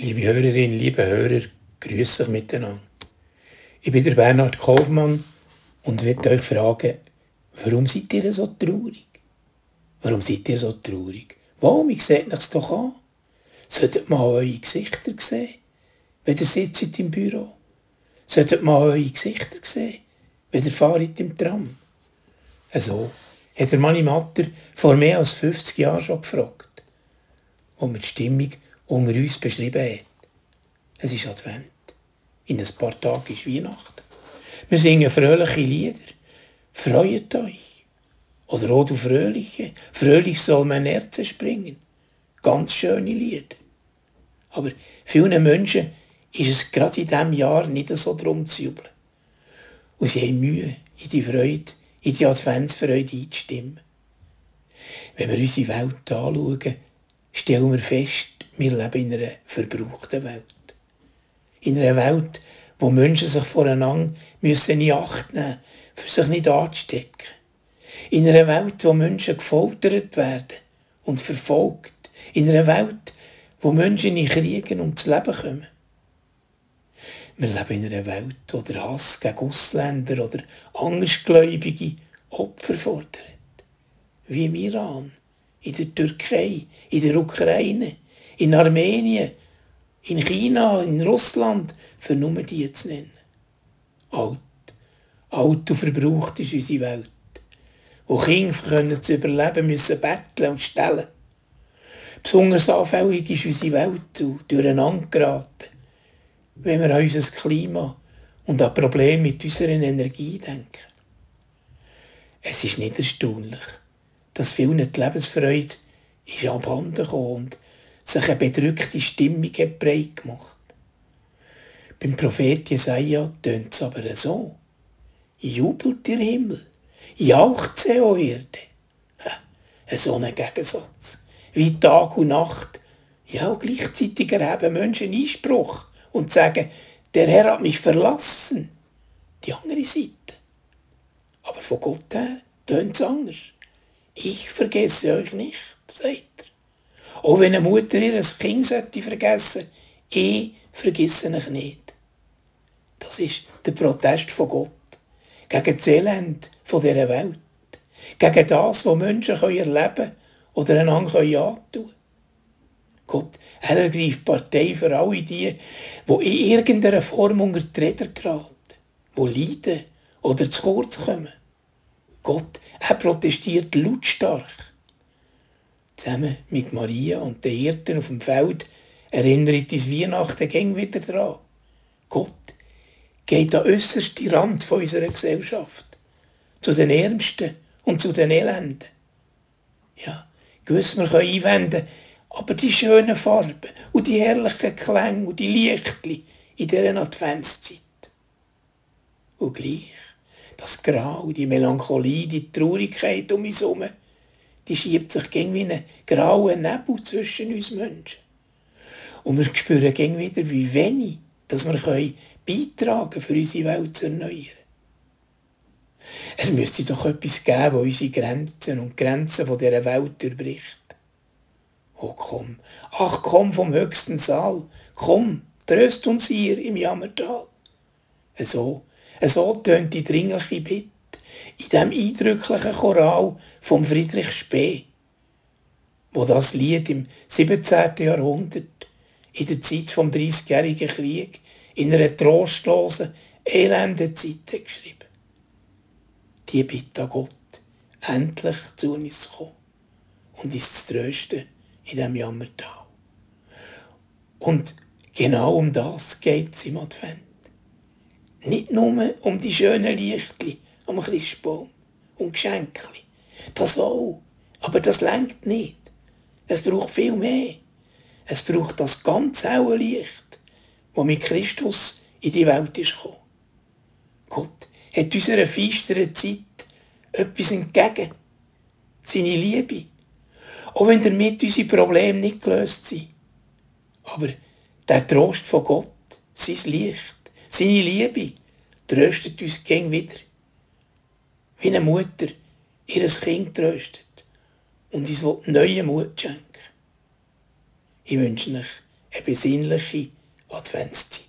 Liebe Hörerinnen, liebe Hörer, grüße euch miteinander. Ich bin der Bernhard Kaufmann und möchte euch fragen, warum seid ihr so traurig? Warum seid ihr so traurig? Warum? Ich seht es doch an. Solltet mal eure Gesichter sehen, wenn ihr sitzt im Büro. Solltet mal eure Gesichter sehen, wenn ihr fahrt im Tram. So hat der Manni Matter vor mehr als 50 Jahren schon gefragt, wo mir die Stimmung unter uns beschrieben hat. Es ist Advent. In ein paar Tagen ist Weihnachten. Wir singen fröhliche Lieder. Freut euch. Oder auch du Fröhliche. Fröhlich soll mein Herz springen. Ganz schöne Lieder. Aber vielen Menschen ist es gerade in diesem Jahr nicht so drum zu jubeln. Und sie haben Mühe, in die Freude, in die Adventsfreude einzustimmen. Wenn wir unsere Welt anschauen, stellen wir fest, wir leben in einer verbrauchten Welt. In einer Welt, wo Menschen sich voreinander müssen in Acht nehmen für sich nicht anzustecken. In einer Welt, wo Menschen gefoltert werden und verfolgt. In einer Welt, wo Menschen in Kriegen ums Leben kommen. Wir leben in einer Welt, wo der Hass gegen Ausländer oder Andersgläubige Opfer fordert. Wie im Iran, in der Türkei, in der Ukraine, in Armenien, in China, in Russland, für nur die zu nennen. Alt, alt und verbraucht ist unsere Welt. Wo Kinder können zu überleben müssen betteln und stellen. Besonders anfällig ist unsere Welt durcheinander geraten, wenn wir an unser Klima und an Probleme mit unserer Energie denken. Es ist nicht erstaunlich, dass vielen die Lebensfreude ist abhanden gekommen sich eine bedrückte Stimmung hat breit gemacht. Beim Prophet Jesaja tönt es aber so. Jubelt der Himmel, jauchze, o Erde. Ein so ein Gegensatz. Wie Tag und Nacht. Ja, und gleichzeitig erheben Menschen Einspruch und sagen, der Herr hat mich verlassen. Die andere Seite. Aber von Gott her tönt es anders. Ich vergesse euch nicht, sagt. Auch wenn eine Mutter ihr Kind sollte vergessen, ich vergesse euch nicht. Das ist der Protest von Gott gegen das Elend dieser Welt. Gegen das, was Menschen erleben können oder einander antun können. Gott, er ergreift Partei für alle die, die in irgendeiner Form unter die Räder geraten, die leiden oder zu kurz kommen. Gott, er protestiert lautstark. Zusammen mit Maria und den Hirten auf dem Feld erinnert uns Weihnachten gäng wieder dran. Gott geht an äußerste Rand von unserer Gesellschaft. Zu den Ärmsten und zu den Elenden. Ja, gewiss, wir können einwenden, aber die schönen Farben und die herrlichen Klänge und die Lichtli in dieser Adventszeit. Und gleich, das Grau, die Melancholie, die Traurigkeit um uns herum, die schiebt sich gegen wie ein grauer Nebel zwischen uns Menschen. Und wir spüren gegen wieder, wie wenig dass wir beitragen für unsere Welt zu erneuern. Es müsste doch etwas geben, das unsere Grenzen und Grenzen dieser Welt durchbricht. Oh komm, ach komm vom höchsten Saal, komm, tröst uns hier im Jammertal. So, so tönt die dringliche Bitte in dem eindrücklichen Choral vom Friedrich Spee, wo das Lied im 17. Jahrhundert, in der Zeit vom Dreißigjährigen Krieg, in einer trostlosen, elenden Zeit geschrieben. Die Bitte Gott, endlich zu uns zu kommen und uns zu trösten in diesem Jammertal. Und genau um das geht es im Advent. Nicht nur um die schönen Lichtli am Christbaum und Geschenkli. Das auch. Aber das lenkt nicht. Es braucht viel mehr. Es braucht das ganz helle Licht, das mit Christus in die Welt ist gekommen. Gott hat unserer feisteren Zeit etwas entgegen. Seine Liebe. Auch wenn damit unsere Probleme nicht gelöst sind. Aber der Trost von Gott, sein Licht, seine Liebe, tröstet uns gern wieder. Wie eine Mutter ihr Kind tröstet und uns neue Mut schenken. Ich wünsche euch eine besinnliche Adventszeit.